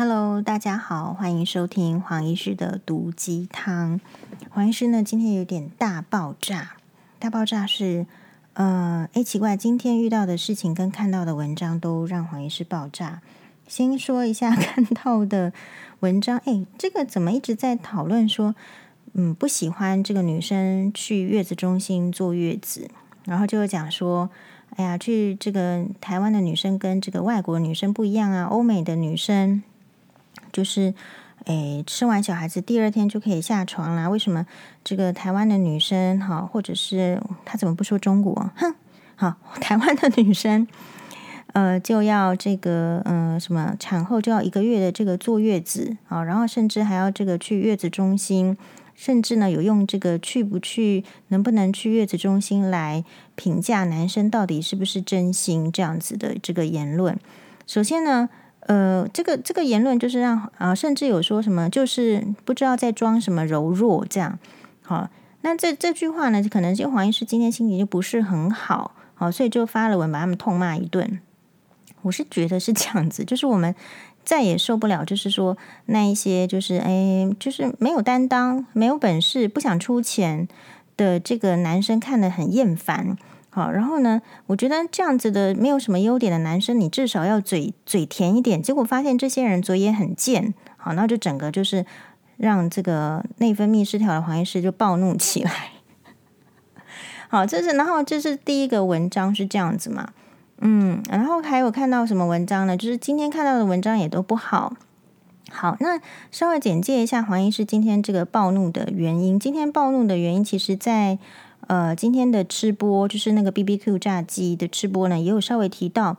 Hello，大家好，欢迎收听黄医师的毒鸡汤。黄医师呢，今天有点大爆炸。大爆炸是，呃，诶，奇怪，今天遇到的事情跟看到的文章都让黄医师爆炸。先说一下 看到的文章，诶，这个怎么一直在讨论说，嗯，不喜欢这个女生去月子中心坐月子，然后就讲说。哎呀，去这个台湾的女生跟这个外国女生不一样啊！欧美的女生就是，哎，生完小孩子第二天就可以下床啦。为什么这个台湾的女生哈，或者是她怎么不说中国？哼，好，台湾的女生，呃，就要这个，嗯、呃，什么产后就要一个月的这个坐月子啊，然后甚至还要这个去月子中心。甚至呢，有用这个去不去，能不能去月子中心来评价男生到底是不是真心这样子的这个言论。首先呢，呃，这个这个言论就是让啊，甚至有说什么就是不知道在装什么柔弱这样。好，那这这句话呢，可能就黄医师今天心情就不是很好，好，所以就发了文把他们痛骂一顿。我是觉得是这样子，就是我们。再也受不了，就是说那一些就是哎，就是没有担当、没有本事、不想出钱的这个男生看得很厌烦。好，然后呢，我觉得这样子的没有什么优点的男生，你至少要嘴嘴甜一点。结果发现这些人嘴也很贱，好，那就整个就是让这个内分泌失调的黄医师就暴怒起来。好，这是然后这是第一个文章是这样子嘛。嗯，然后还有看到什么文章呢？就是今天看到的文章也都不好。好，那稍微简介一下黄医师今天这个暴怒的原因。今天暴怒的原因，其实在呃今天的吃播，就是那个 BBQ 炸鸡的吃播呢，也有稍微提到，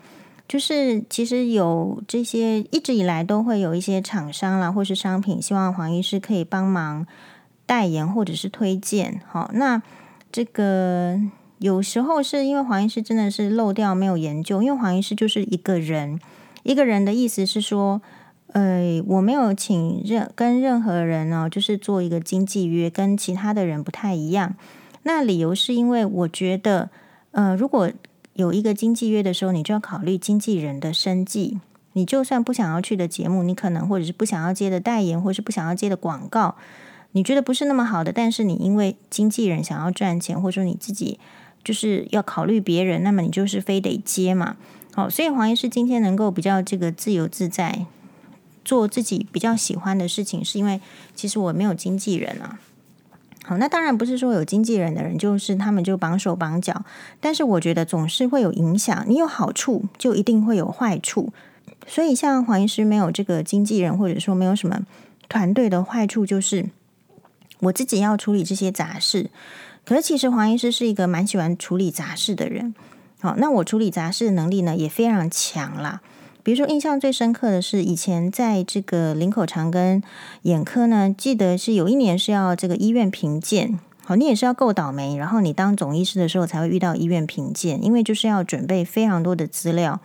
就是其实有这些一直以来都会有一些厂商啦，或是商品，希望黄医师可以帮忙代言或者是推荐。好，那这个。有时候是因为黄医师真的是漏掉没有研究，因为黄医师就是一个人，一个人的意思是说，呃，我没有请任跟任何人呢，就是做一个经纪约，跟其他的人不太一样。那理由是因为我觉得，呃，如果有一个经纪约的时候，你就要考虑经纪人的生计。你就算不想要去的节目，你可能或者是不想要接的代言，或是不想要接的广告，你觉得不是那么好的，但是你因为经纪人想要赚钱，或者说你自己。就是要考虑别人，那么你就是非得接嘛。好，所以黄医师今天能够比较这个自由自在，做自己比较喜欢的事情，是因为其实我没有经纪人啊。好，那当然不是说有经纪人的人就是他们就绑手绑脚，但是我觉得总是会有影响。你有好处，就一定会有坏处。所以像黄医师没有这个经纪人，或者说没有什么团队的坏处，就是我自己要处理这些杂事。可是，其实黄医师是一个蛮喜欢处理杂事的人。好，那我处理杂事的能力呢也非常强啦。比如说，印象最深刻的是以前在这个林口长庚眼科呢，记得是有一年是要这个医院评鉴。好，你也是要够倒霉，然后你当总医师的时候才会遇到医院评鉴，因为就是要准备非常多的资料。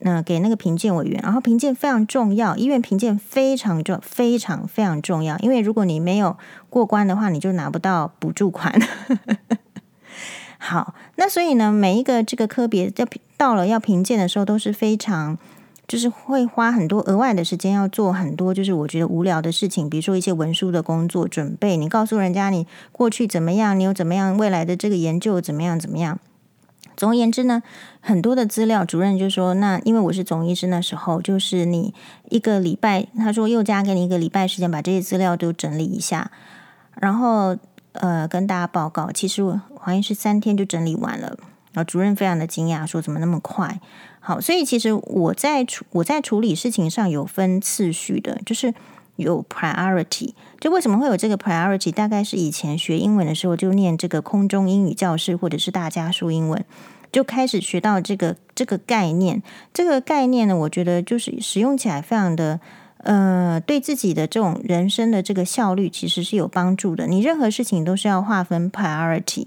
那给那个评鉴委员，然后评鉴非常重要，医院评鉴非常重，非常非常重要。因为如果你没有过关的话，你就拿不到补助款。好，那所以呢，每一个这个科别要到了要评鉴的时候，都是非常就是会花很多额外的时间，要做很多就是我觉得无聊的事情，比如说一些文书的工作准备，你告诉人家你过去怎么样，你有怎么样未来的这个研究怎么样怎么样。总而言之呢，很多的资料，主任就说：“那因为我是总医师，那时候就是你一个礼拜，他说又加给你一个礼拜时间，把这些资料都整理一下，然后呃跟大家报告。其实我好像是三天就整理完了。然后主任非常的惊讶，说怎么那么快？好，所以其实我在处我在处理事情上有分次序的，就是有 priority。就为什么会有这个 priority？大概是以前学英文的时候就念这个空中英语教室，或者是大家说英文。”就开始学到这个这个概念，这个概念呢，我觉得就是使用起来非常的，呃，对自己的这种人生的这个效率其实是有帮助的。你任何事情都是要划分 priority，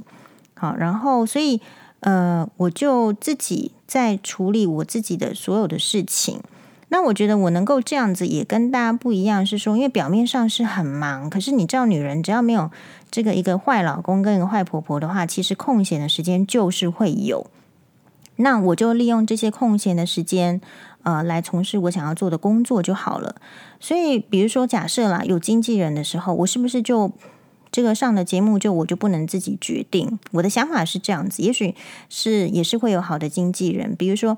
好，然后所以呃，我就自己在处理我自己的所有的事情。那我觉得我能够这样子，也跟大家不一样，是说，因为表面上是很忙，可是你知道，女人只要没有这个一个坏老公跟一个坏婆婆的话，其实空闲的时间就是会有。那我就利用这些空闲的时间，呃，来从事我想要做的工作就好了。所以，比如说，假设啦，有经纪人的时候，我是不是就这个上的节目就我就不能自己决定？我的想法是这样子，也许是也是会有好的经纪人，比如说，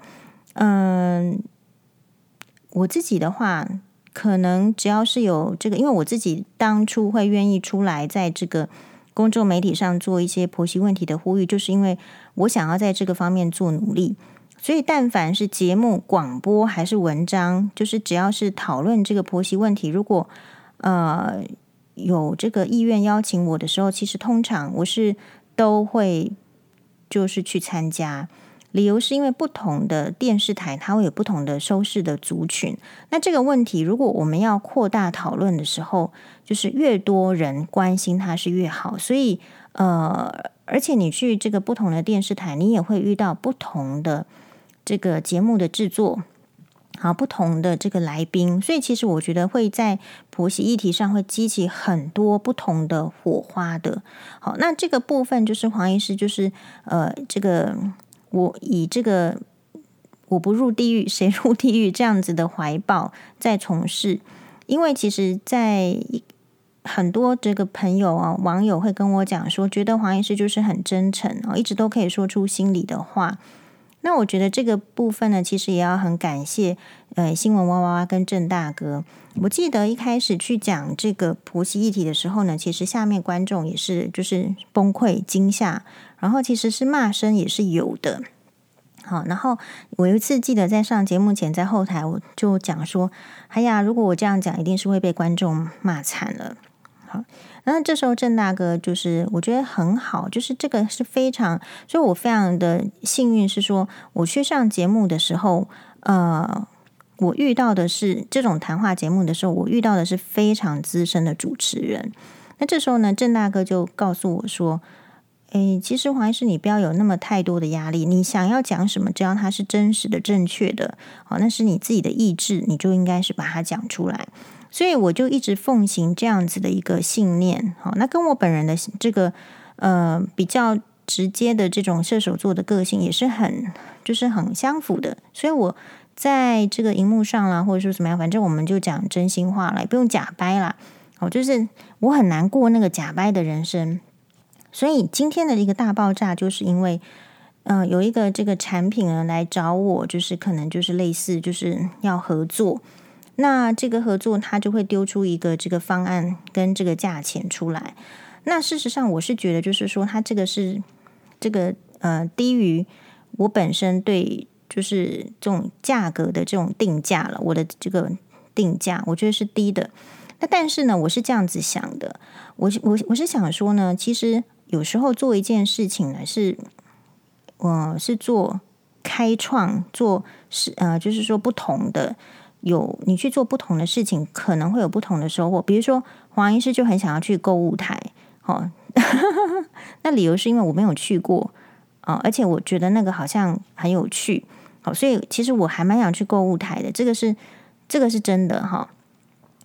嗯、我自己的话，可能只要是有这个，因为我自己当初会愿意出来在这个。公众媒体上做一些婆媳问题的呼吁，就是因为我想要在这个方面做努力。所以，但凡是节目、广播还是文章，就是只要是讨论这个婆媳问题，如果呃有这个意愿邀请我的时候，其实通常我是都会就是去参加。理由是因为不同的电视台，它会有不同的收视的族群。那这个问题，如果我们要扩大讨论的时候，就是越多人关心它是越好。所以，呃，而且你去这个不同的电视台，你也会遇到不同的这个节目的制作，好，不同的这个来宾。所以，其实我觉得会在婆媳议题上会激起很多不同的火花的。好，那这个部分就是黄医师，就是呃，这个。我以这个“我不入地狱，谁入地狱”这样子的怀抱在从事，因为其实，在很多这个朋友啊、网友会跟我讲说，觉得黄医师就是很真诚哦，一直都可以说出心里的话。那我觉得这个部分呢，其实也要很感谢呃新闻哇哇哇跟郑大哥。我记得一开始去讲这个婆媳议题的时候呢，其实下面观众也是就是崩溃惊吓。然后其实是骂声也是有的，好，然后我有一次记得在上节目前，在后台我就讲说：“哎呀，如果我这样讲，一定是会被观众骂惨了。”好，那这时候郑大哥就是我觉得很好，就是这个是非常，所以我非常的幸运，是说我去上节目的时候，呃，我遇到的是这种谈话节目的时候，我遇到的是非常资深的主持人。那这时候呢，郑大哥就告诉我说。诶，其实黄医师，你不要有那么太多的压力。你想要讲什么，只要它是真实的、正确的，好，那是你自己的意志，你就应该是把它讲出来。所以我就一直奉行这样子的一个信念。好，那跟我本人的这个呃比较直接的这种射手座的个性也是很就是很相符的。所以我在这个荧幕上啦，或者说怎么样，反正我们就讲真心话了，不用假掰啦。好，就是我很难过那个假掰的人生。所以今天的一个大爆炸，就是因为，嗯、有一个这个产品呢来找我，就是可能就是类似就是要合作，那这个合作他就会丢出一个这个方案跟这个价钱出来。那事实上我是觉得，就是说他这个是这个呃低于我本身对就是这种价格的这种定价了，我的这个定价我觉得是低的。那但是呢，我是这样子想的，我我我是想说呢，其实。有时候做一件事情呢，是，我是做开创，做是呃，就是说不同的，有你去做不同的事情，可能会有不同的收获。比如说黄医师就很想要去购物台，哦，那理由是因为我没有去过啊，哦，而且我觉得那个好像很有趣，好，所以其实我还蛮想去购物台的，这个是这个是真的哈，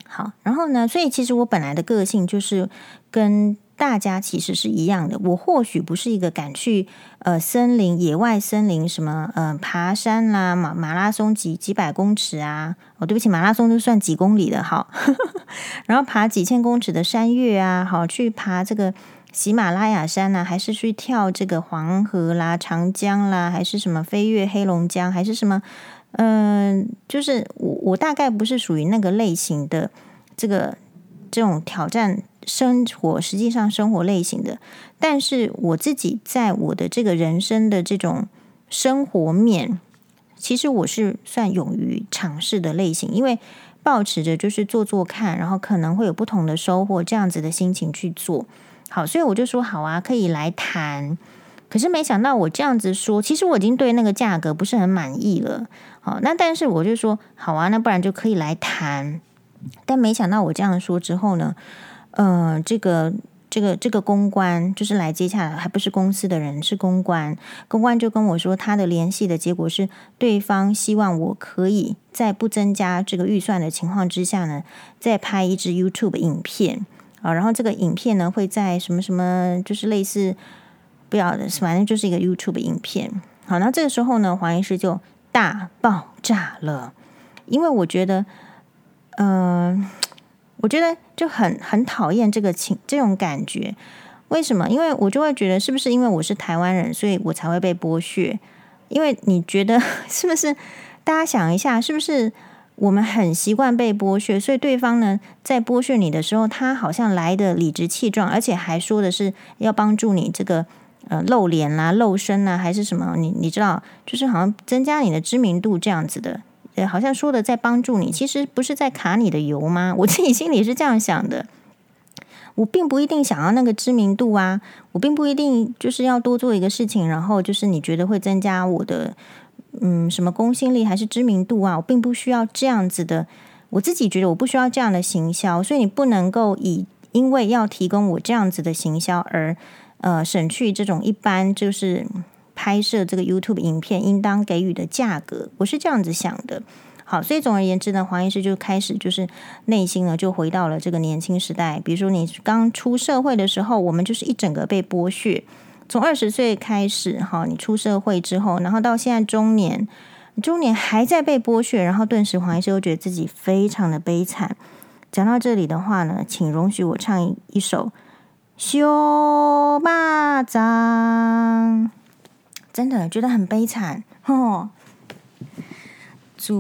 好，然后呢，所以其实我本来的个性就是跟。大家其实是一样的。我或许不是一个敢去呃森林、野外森林什么呃爬山啦、马马拉松几几百公尺啊。哦，对不起，马拉松就算几公里的哈。然后爬几千公尺的山岳啊，好去爬这个喜马拉雅山啊，还是去跳这个黄河啦、长江啦，还是什么飞越黑龙江，还是什么？嗯、呃，就是我我大概不是属于那个类型的这个这种挑战。生活实际上生活类型的，但是我自己在我的这个人生的这种生活面，其实我是算勇于尝试的类型，因为抱持着就是做做看，然后可能会有不同的收获这样子的心情去做。好，所以我就说好啊，可以来谈。可是没想到我这样子说，其实我已经对那个价格不是很满意了。好，那但是我就说好啊，那不然就可以来谈。但没想到我这样说之后呢，呃，这个这个这个公关就是来接洽，还不是公司的人，是公关。公关就跟我说，他的联系的结果是，对方希望我可以在不增加这个预算的情况之下呢，再拍一支 YouTube 影片啊。然后这个影片呢，会在什么什么，就是类似不要的，反正就是一个 YouTube 影片。好，那这个时候呢，黄医师就大爆炸了，因为我觉得，嗯、我觉得就很很讨厌这个情这种感觉。为什么？因为我就会觉得，是不是因为我是台湾人，所以我才会被剥削？因为你觉得 是不是？大家想一下，是不是我们很习惯被剥削，所以对方呢，在剥削你的时候，他好像来的理直气壮，而且还说的是要帮助你这个。呃，露脸啦、露身啊，还是什么？你你知道，就是好像增加你的知名度这样子的，好像说的在帮助你，其实不是在卡你的油吗？我自己心里是这样想的，我并不一定想要那个知名度啊，我并不一定就是要多做一个事情，然后就是你觉得会增加我的嗯什么公信力还是知名度啊？我并不需要这样子的，我自己觉得我不需要这样的行销，所以你不能够以因为要提供我这样子的行销而。呃，省去这种一般就是拍摄这个 YouTube 影片应当给予的价格，我是这样子想的。好，所以总而言之呢，黄医师就开始就是内心呢就回到了这个年轻时代。比如说你刚出社会的时候，我们就是一整个被剥削。从二十岁开始，哈，你出社会之后，然后到现在中年，中年还在被剥削，然后顿时黄医师又觉得自己非常的悲惨。讲到这里的话呢，请容许我唱一首。小肉粽，真的觉得很悲惨哦。自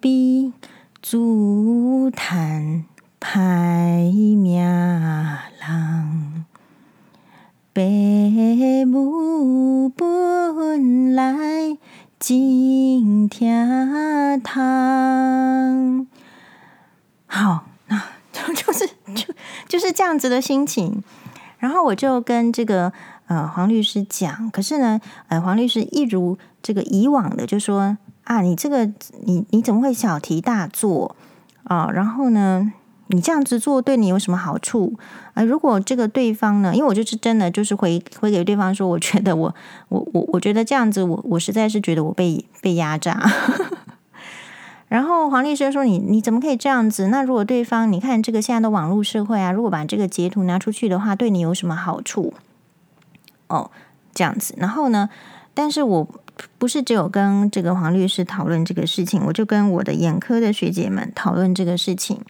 比自叹歹命人，父母本来真疼痛。好，那就 就是就。就是这样子的心情，然后我就跟这个呃黄律师讲，可是呢，呃黄律师一如这个以往的就说啊，你这个你你怎么会小题大做啊？然后呢，你这样子做对你有什么好处啊？如果这个对方呢，因为我就是真的就是回回给对方说，我觉得我我我我觉得这样子我，我我实在是觉得我被被压榨。然后黄律师说：“你你怎么可以这样子？那如果对方，你看这个现在的网络社会啊，如果把这个截图拿出去的话，对你有什么好处？哦，这样子。然后呢，但是我不是只有跟这个黄律师讨论这个事情，我就跟我的眼科的学姐们讨论这个事情。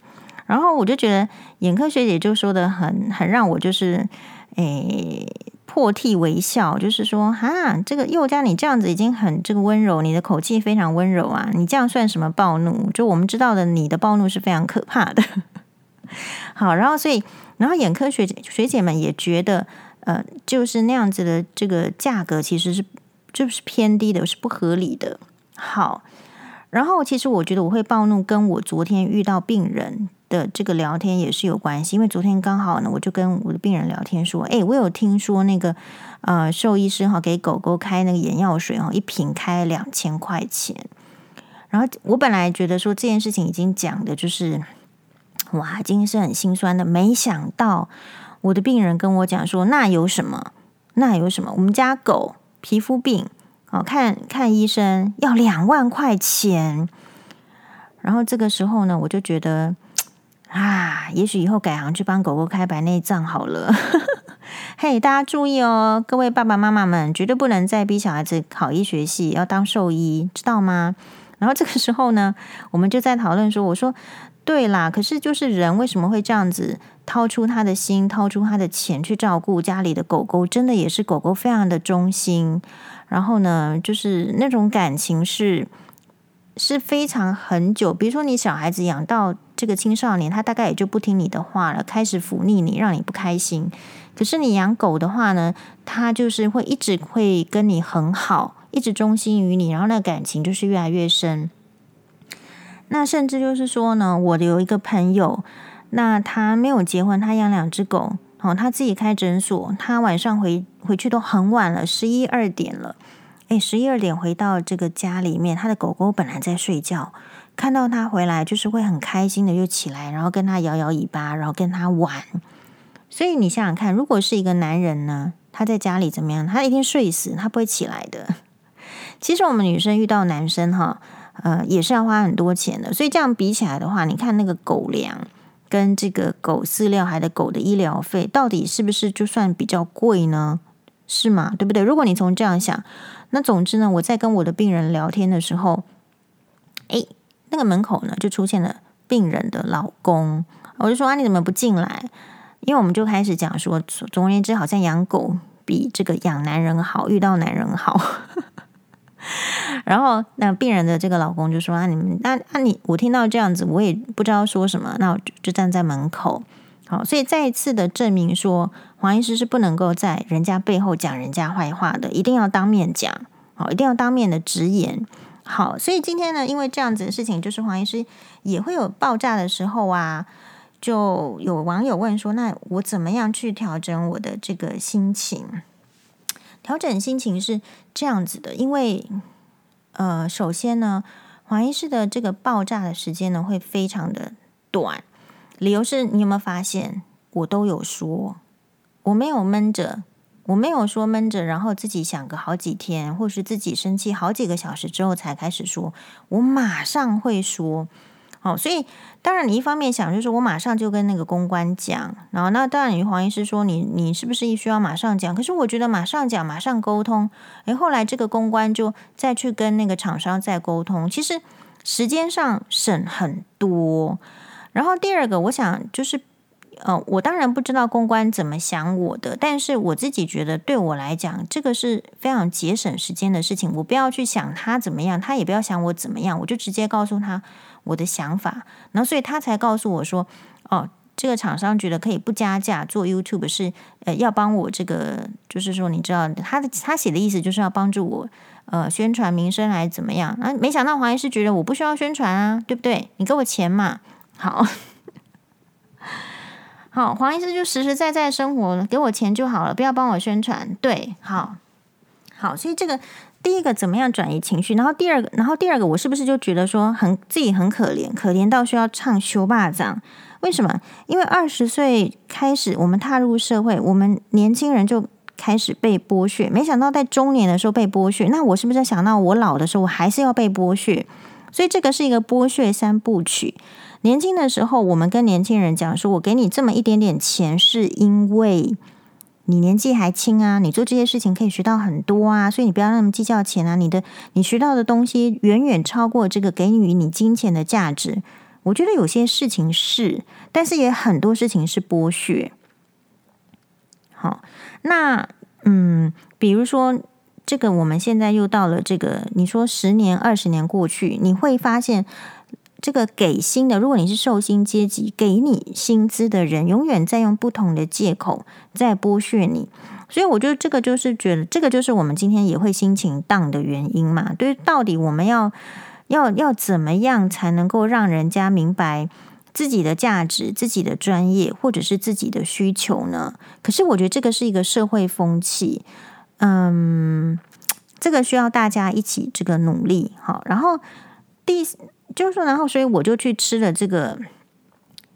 然后我就觉得眼科学姐就说的很很让我就是诶。”破涕为笑，就是说，哈，这个宥嘉你这样子已经很这个温柔，你的口气非常温柔啊，你这样算什么暴怒？就我们知道的，你的暴怒是非常可怕的。好，然后所以，然后眼科学姐学姐们也觉得，呃，就是那样子的这个价格其实是就是偏低的，是不合理的。好，然后其实我觉得我会暴怒，跟我昨天遇到病人。的这个聊天也是有关系，因为昨天刚好呢，我就跟我的病人聊天说，诶，我有听说那个呃兽医师哈给狗狗开那个眼药水哈，一瓶开两千块钱。然后我本来觉得说这件事情已经讲的就是哇，今天是很心酸的，没想到我的病人跟我讲说，那有什么？那有什么？我们家狗皮肤病哦，看看医生要两万块钱。然后这个时候呢，我就觉得。啊，也许以后改行去帮狗狗开白内障好了。嘿，大家注意哦，各位爸爸妈妈们，绝对不能再逼小孩子考医学系，要当兽医，知道吗？然后这个时候呢，我们就在讨论说，我说对啦，可是就是人为什么会这样子掏出他的心，掏出他的钱去照顾家里的狗狗？真的也是狗狗非常的忠心，然后呢，就是那种感情是是非常很久。比如说你小孩子养到。这个青少年他大概也就不听你的话了，开始忤逆你，让你不开心。可是你养狗的话呢，他就是会一直会跟你很好，一直忠心于你，然后那感情就是越来越深。那甚至就是说呢，我的有一个朋友，那他没有结婚，他养两只狗，哦，他自己开诊所，他晚上回回去都很晚了，十一二点了，诶，十一二点回到这个家里面，他的狗狗本来在睡觉。看到他回来，就是会很开心的，就起来，然后跟他摇摇尾巴，然后跟他玩。所以你想想看，如果是一个男人呢，他在家里怎么样？他一定睡死，他不会起来的。其实我们女生遇到男生哈，呃，也是要花很多钱的。所以这样比起来的话，你看那个狗粮跟这个狗饲料，还有狗的医疗费，到底是不是就算比较贵呢？是吗？对不对？如果你从这样想，那总之呢，我在跟我的病人聊天的时候，诶，那个门口呢就出现了病人的老公，我就说啊，你怎么不进来？因为我们就开始讲说，总而言之，好像养狗比这个养男人好，遇到男人好。然后那病人的这个老公就说啊，你们那那你我听到这样子，我也不知道说什么，那我就，就站在门口。好，所以再一次的证明说，黄医师是不能够在人家背后讲人家坏话的，一定要当面讲，好，一定要当面的直言。好，所以今天呢，因为这样子的事情，就是黄医师也会有爆炸的时候啊。就有网友问说：“那我怎么样去调整我的这个心情？调整心情是这样子的，因为呃，首先呢，黄医师的这个爆炸的时间呢会非常的短。理由是你有没有发现，我都有说，我没有闷着，我没有说闷着，然后自己想个好几天，或是自己生气好几个小时之后才开始说，我马上会说。”好，所以当然，你一方面想就是我马上就跟那个公关讲，然后那当然，你黄医师说你你是不是需要马上讲？可是我觉得马上讲，马上沟通，诶，后来这个公关就再去跟那个厂商再沟通，其实时间上省很多。然后第二个，我想就是，呃，我当然不知道公关怎么想我的，但是我自己觉得对我来讲，这个是非常节省时间的事情。我不要去想他怎么样，他也不要想我怎么样，我就直接告诉他。我的想法，然后所以他才告诉我说：“哦，这个厂商觉得可以不加价做 YouTube，是呃要帮我这个，就是说你知道他的他写的意思就是要帮助我呃宣传名声来怎么样？啊，没想到黄医师觉得我不需要宣传啊，对不对？你给我钱嘛，好，好，黄医师就实实在在生活，给我钱就好了，不要帮我宣传，对，好，好，所以这个。”第一个怎么样转移情绪？然后第二个，然后第二个，我是不是就觉得说很自己很可怜，可怜到需要唱修霸掌？为什么？因为二十岁开始，我们踏入社会，我们年轻人就开始被剥削。没想到在中年的时候被剥削，那我是不是想到我老的时候，我还是要被剥削？所以这个是一个剥削三部曲。年轻的时候，我们跟年轻人讲说，我给你这么一点点钱，是因为。你年纪还轻啊，你做这些事情可以学到很多啊，所以你不要那么计较钱啊。你的你学到的东西远远超过这个给予你金钱的价值。我觉得有些事情是，但是也很多事情是剥削。好，那嗯，比如说这个，我们现在又到了这个，你说十年、二十年过去，你会发现。这个给薪的，如果你是受薪阶级，给你薪资的人，永远在用不同的借口在剥削你。所以，我觉得这个就是觉得，这个就是我们今天也会心情荡的原因嘛。对，到底我们要要要怎么样才能够让人家明白自己的价值、自己的专业或者是自己的需求呢？可是，我觉得这个是一个社会风气，嗯，这个需要大家一起这个努力。好，然后第。就是说，然后所以我就去吃了这个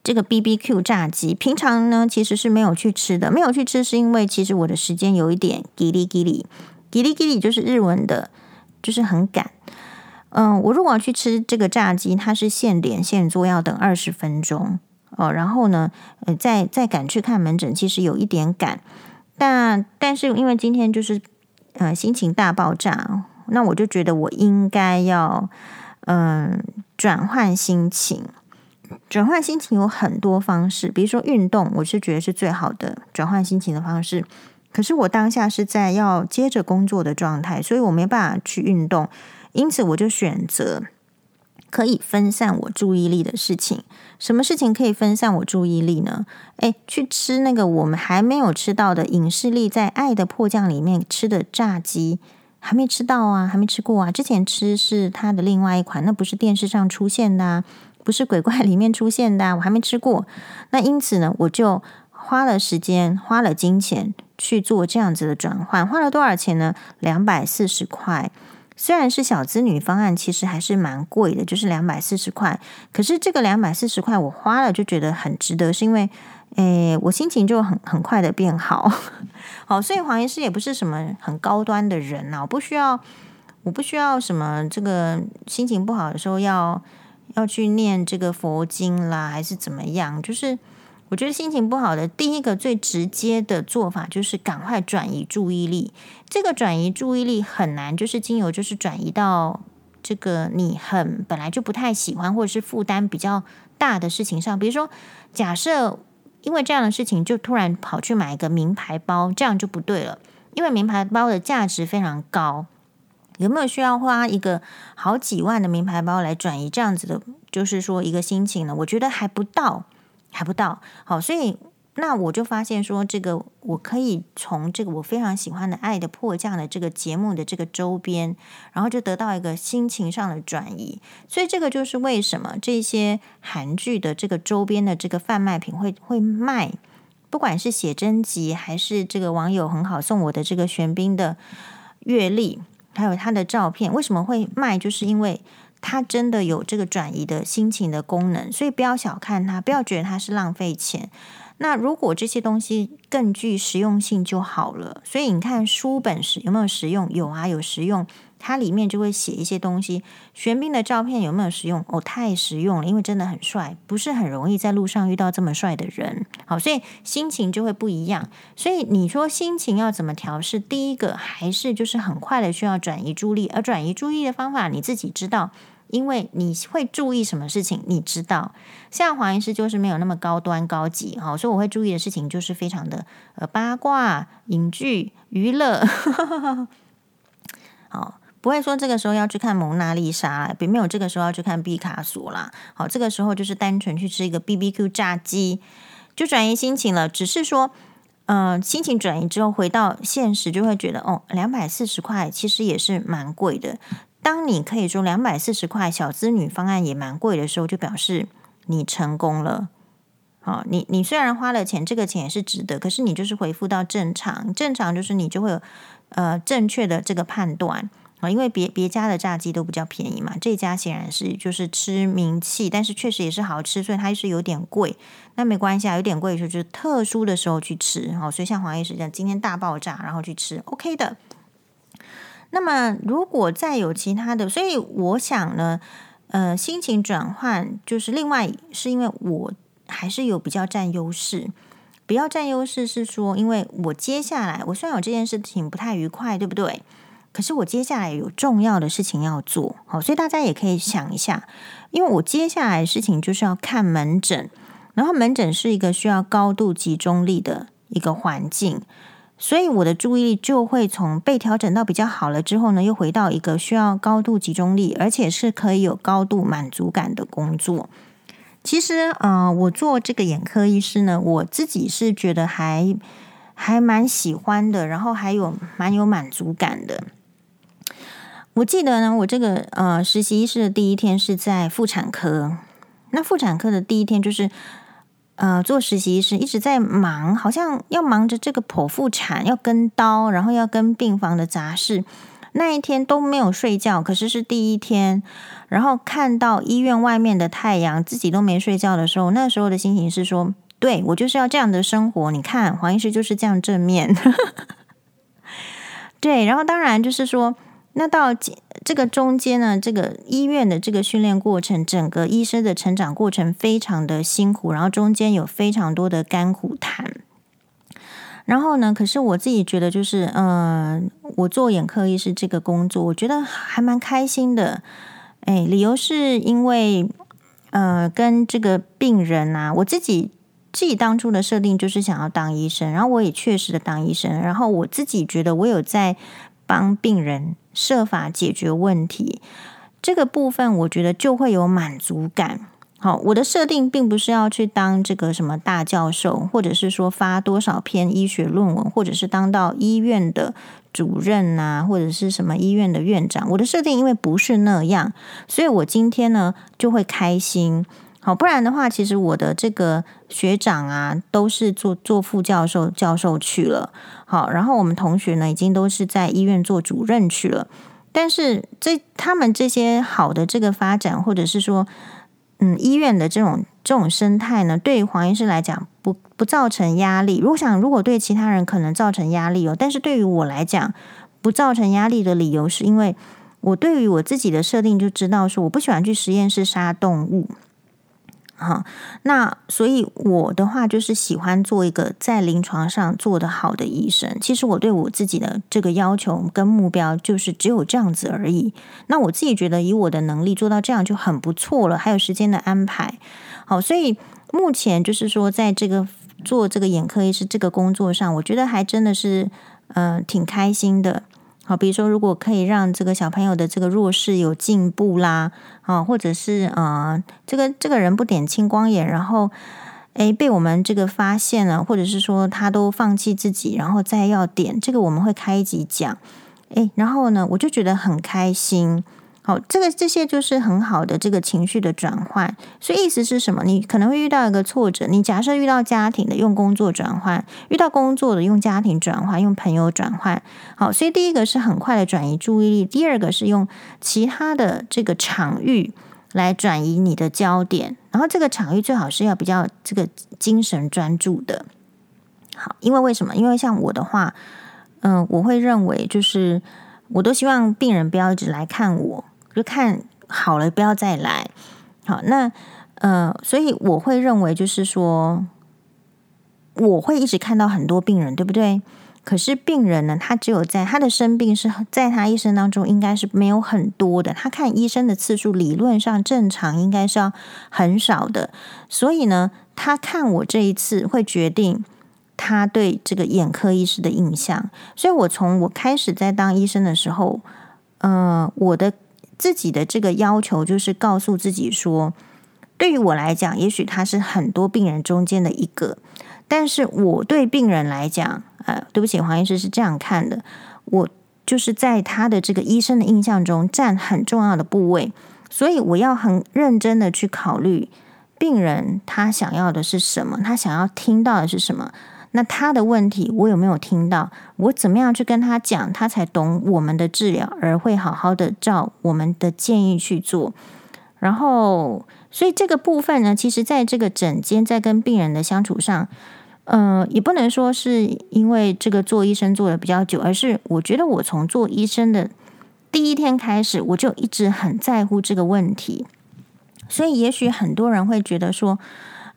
这个 BBQ 炸鸡。平常呢，其实是没有去吃的，没有去吃是因为其实我的时间有一点ギリギリ，ギリギリ就是日文的，就是很赶。嗯，我如果要去吃这个炸鸡，它是现点现做，要等二十分钟哦。然后呢，呃，再再赶去看门诊，其实有一点赶。但但是因为今天就是呃心情大爆炸，那我就觉得我应该要嗯。 转换心情，转换心情有很多方式，比如说运动，我是觉得是最好的转换心情的方式。可是我当下是在要接着工作的状态，所以我没办法去运动，因此我就选择可以分散我注意力的事情。什么事情可以分散我注意力呢？诶，去吃那个我们还没有吃到的影视力在爱的迫降里面吃的炸鸡。还没吃到啊，还没吃过啊。之前吃是它的另外一款，那不是电视上出现的啊，不是鬼怪里面出现的啊，我还没吃过。那因此呢，我就花了时间，花了金钱去做这样子的转换。花了多少钱呢？两百四十块。虽然是小资女方案，其实还是蛮贵的，就是两百四十块。可是这个两百四十块我花了就觉得很值得，是因为。诶，我心情就很很快的变好，好，所以黄医师也不是什么很高端的人呐，我不需要，我不需要什么这个心情不好的时候要要去念这个佛经啦，还是怎么样？就是我觉得心情不好的第一个最直接的做法就是赶快转移注意力。这个转移注意力很难，就是精油就是转移到这个你很本来就不太喜欢或者是负担比较大的事情上。比如说，假设因为这样的事情就突然跑去买一个名牌包，这样就不对了。因为名牌包的价值非常高，有没有需要花一个好几万的名牌包来转移这样子的，就是说一个心情呢？我觉得还不到。还不到好，所以那我就发现说，这个我可以从这个我非常喜欢的《爱的迫降》的这个节目的这个周边，然后就得到一个心情上的转移。所以这个就是为什么这些韩剧的这个周边的这个贩卖品会会卖，不管是写真集还是这个网友很好送我的这个玄彬的阅历，还有他的照片，为什么会卖？就是因为。它真的有这个转移的心情的功能，所以不要小看它，不要觉得它是浪费钱。那如果这些东西更具实用性就好了。所以你看书本是有没有实用？有啊，有实用。它里面就会写一些东西。玄彬的照片有没有实用？哦，太实用了，因为真的很帅，不是很容易在路上遇到这么帅的人。好，所以心情就会不一样。所以你说心情要怎么调试？第一个还是就是很快的需要转移注意力，而转移注意的方法你自己知道。因为你会注意什么事情，你知道，像黄医师就是没有那么高端高级哈，所以我会注意的事情就是非常的呃八卦、影剧、娱乐，好，不会说这个时候要去看蒙娜丽莎，并没有这个时候要去看毕卡索啦，好，这个时候就是单纯去吃一个 BBQ 炸鸡，就转移心情了。只是说，嗯、心情转移之后回到现实，就会觉得哦，两百四十块其实也是蛮贵的。当你可以说两百四十块小资女方案也蛮贵的时候，就表示你成功了。好，你你虽然花了钱，这个钱也是值得，可是你就是回复到正常，正常就是你就会有呃正确的这个判断啊，因为别别家的炸鸡都比较便宜嘛，这家显然是就是吃名气，但是确实也是好吃，所以它是有点贵。那没关系啊，有点贵的时候就特殊的时候去吃，好，所以像黄医师这样今天大爆炸，然后去吃，OK 的。那么，如果再有其他的，所以我想呢，呃，心情转换就是另外是因为我还是有比较占优势。比较占优势是说，因为我接下来我虽然有这件事情不太愉快，对不对？可是我接下来有重要的事情要做，好，所以大家也可以想一下，因为我接下来事情就是要看门诊，然后门诊是一个需要高度集中力的一个环境。所以我的注意力就会从被调整到比较好了之后呢，又回到一个需要高度集中力，而且是可以有高度满足感的工作。其实，呃，我做这个眼科医师呢，我自己是觉得还还蛮喜欢的，然后还有蛮有满足感的。我记得呢，我这个呃实习医师的第一天是在妇产科，那妇产科的第一天就是。呃，做实习医师一直在忙，好像要忙着这个剖腹产，要跟刀，然后要跟病房的杂事，那一天都没有睡觉。可是是第一天，然后看到医院外面的太阳，自己都没睡觉的时候，那时候的心情是说：对，我就是要这样的生活。你看，黄医师就是这样正面。对，然后当然就是说。那到这个中间呢，这个医院的这个训练过程，整个医生的成长过程非常的辛苦，然后中间有非常多的甘苦谈。然后呢，可是我自己觉得，就是嗯、我做眼科医师这个工作，我觉得还蛮开心的。哎，理由是因为呃，跟这个病人啊，我自己自己当初的设定就是想要当医生，然后我也确实的当医生，然后我自己觉得我有在帮病人。设法解决问题，这个部分我觉得就会有满足感。好，我的设定并不是要去当这个什么大教授，或者是说发多少篇医学论文，或者是当到医院的主任啊，或者是什么医院的院长。我的设定因为不是那样，所以我今天呢就会开心。好，不然的话，其实我的这个学长啊，都是做做副教授、教授去了。好，然后我们同学呢，已经都是在医院做主任去了。但是这他们这些好的这个发展，或者是说，嗯，医院的这种这种生态呢，对于黄医师来讲，不不造成压力。如果想，如果对其他人可能造成压力哦，但是对于我来讲，不造成压力的理由，是因为我对于我自己的设定就知道说，我不喜欢去实验室杀动物。哈，那所以我的话就是喜欢做一个在临床上做得好的医生。其实我对我自己的这个要求跟目标就是只有这样子而已。那我自己觉得以我的能力做到这样就很不错了，还有时间的安排。好，所以目前就是说在这个做这个眼科医师这个工作上，我觉得还真的是嗯、挺开心的。好，比如说，如果可以让这个小朋友的这个弱势有进步啦，啊，或者是啊、呃，这个这个人不点青光眼，然后诶被我们这个发现了，或者是说他都放弃自己，然后再要点，这个我们会开一集讲，诶，然后呢，我就觉得很开心。好，这个这些就是很好的这个情绪的转换。所以意思是什么？你可能会遇到一个挫折，你假设遇到家庭的，用工作转换；遇到工作的，用家庭转换，用朋友转换。好，所以第一个是很快的转移注意力，第二个是用其他的这个场域来转移你的焦点。然后这个场域最好是要比较这个精神专注的。好，因为为什么？因为像我的话，嗯、我会认为就是我都希望病人不要一直来看我。就看好了，不要再来。好，那呃，所以我会认为，就是说，我会一直看到很多病人，对不对？可是病人呢，他只有在他的生病是在他一生当中应该是没有很多的。他看医生的次数理论上正常应该是要很少的。所以呢，他看我这一次会决定他对这个眼科医师的印象。所以我从我开始在当医生的时候，呃，我的。自己的这个要求就是告诉自己说，对于我来讲，也许他是很多病人中间的一个，但是我对病人来讲，呃，对不起，黄医师是这样看的，我就是在他的这个医生的印象中占很重要的部位，所以我要很认真的去考虑病人他想要的是什么，他想要听到的是什么。那他的问题我有没有听到？我怎么样去跟他讲，他才懂我们的治疗，而会好好的照我们的建议去做。然后，所以这个部分呢，其实在这个诊间在跟病人的相处上，呃，也不能说是因为这个做医生做的比较久，而是我觉得我从做医生的第一天开始，我就一直很在乎这个问题。所以，也许很多人会觉得说，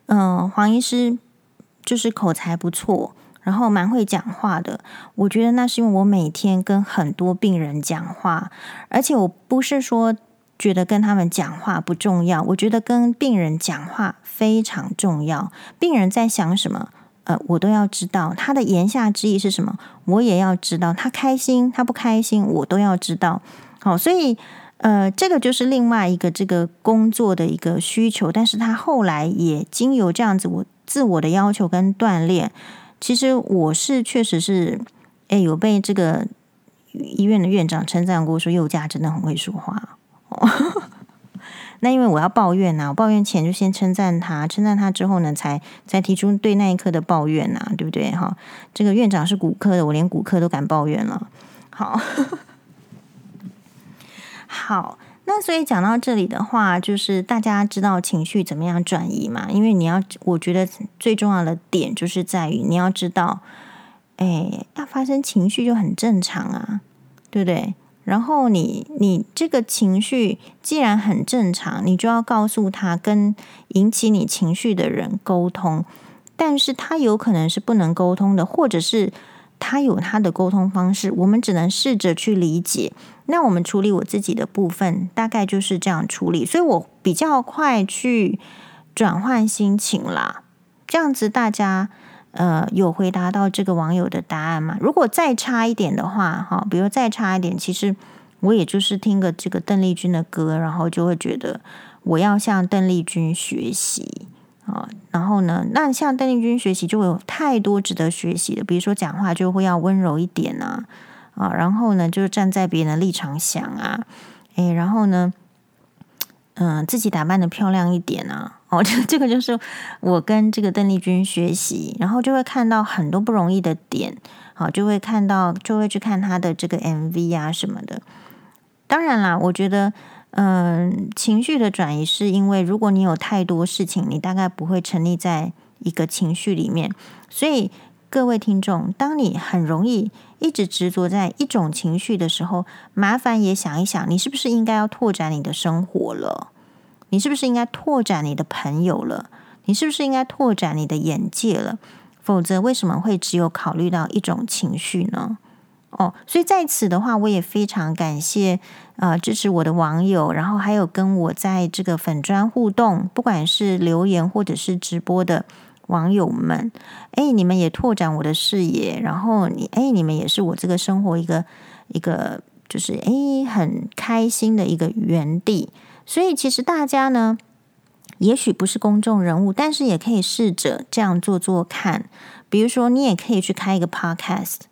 嗯、黄医师。就是口才不错，然后蛮会讲话的。我觉得那是因为我每天跟很多病人讲话，而且我不是说觉得跟他们讲话不重要，我觉得跟病人讲话非常重要。病人在想什么，呃，我都要知道他的言下之意是什么，我也要知道他开心，他不开心，我都要知道。好，所以呃，这个就是另外一个这个工作的一个需求，但是他后来也经由这样子我。自我的要求跟锻炼，其实我是确实是，哎，有被这个医院的院长称赞过，说幼嘉真的很会说话。哦、那因为我要抱怨呐、我抱怨前就先称赞他，称赞他之后呢，才才提出对那一刻的抱怨呐、对不对？哈，这个院长是骨科的，我连骨科都敢抱怨了。好，好。那所以讲到这里的话，就是大家知道情绪怎么样转移嘛？因为你要，我觉得最重要的点就是在于你要知道，哎，要发生情绪就很正常啊，对不对？然后你你这个情绪既然很正常，你就要告诉他跟引起你情绪的人沟通，但是他有可能是不能沟通的，或者是他有他的沟通方式，我们只能试着去理解。那我们处理我自己的部分，大概就是这样处理，所以我比较快去转换心情啦。这样子大家呃有回答到这个网友的答案吗？如果再差一点的话，哈，比如再差一点，其实我也就是听个这个邓丽君的歌，然后就会觉得我要向邓丽君学习啊。然后呢，那向邓丽君学习就会有太多值得学习的，比如说讲话就会要温柔一点啊。啊，然后呢，就是站在别人的立场想啊，诶，然后呢，嗯、自己打扮的漂亮一点啊，哦，这 这个就是我跟这个邓丽君学习，然后就会看到很多不容易的点，好，就会看到，就会去看她的这个 MV 啊什么的。当然啦，我觉得，嗯、情绪的转移是因为如果你有太多事情，你大概不会沉溺在一个情绪里面，所以。各位听众，当你很容易一直执着在一种情绪的时候，麻烦也想一想，你是不是应该要拓展你的生活了？你是不是应该拓展你的朋友了？你是不是应该拓展你的眼界了？否则，为什么会只有考虑到一种情绪呢？哦，所以在此的话，我也非常感谢呃支持我的网友，然后还有跟我在这个粉砖互动，不管是留言或者是直播的网友们，哎，你们也拓展我的视野，然后你哎，你们也是我这个生活一个一个就是哎很开心的一个原地。所以其实大家呢。也许不是公众人物，但是也可以试着这样做做看。比如说，你也可以去开一个 podcast，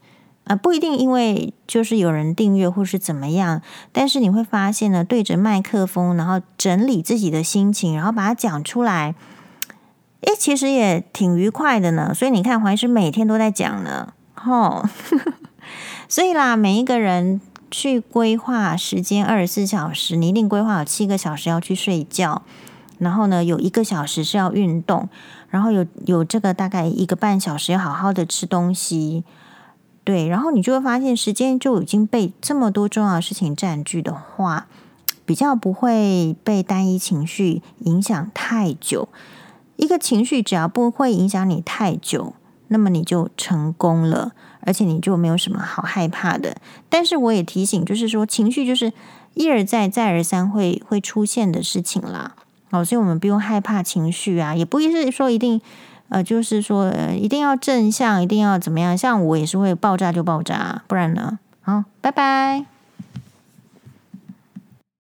呃，不一定因为就是有人订阅或是怎么样，但是你会发现呢，对着麦克风，然后整理自己的心情，然后把它讲出来，诶，其实也挺愉快的呢。所以你看，黄医师每天都在讲呢，吼。所以啦，每一个人去规划时间二十四小时，你一定规划有七个小时要去睡觉。然后呢，有一个小时是要运动，然后有有这个大概一个半小时要好好的吃东西，对，然后你就会发现时间就已经被这么多重要的事情占据的话，比较不会被单一情绪影响太久。一个情绪只要不会影响你太久，那么你就成功了，而且你就没有什么好害怕的。但是我也提醒，就是说情绪就是一而再再而三会会出现的事情啦。哦，所以我们不用害怕情绪啊，也不一是说一定，呃，就是说，呃，一定要正向，一定要怎么样？像我也是会爆炸就爆炸，不然呢？好，拜拜。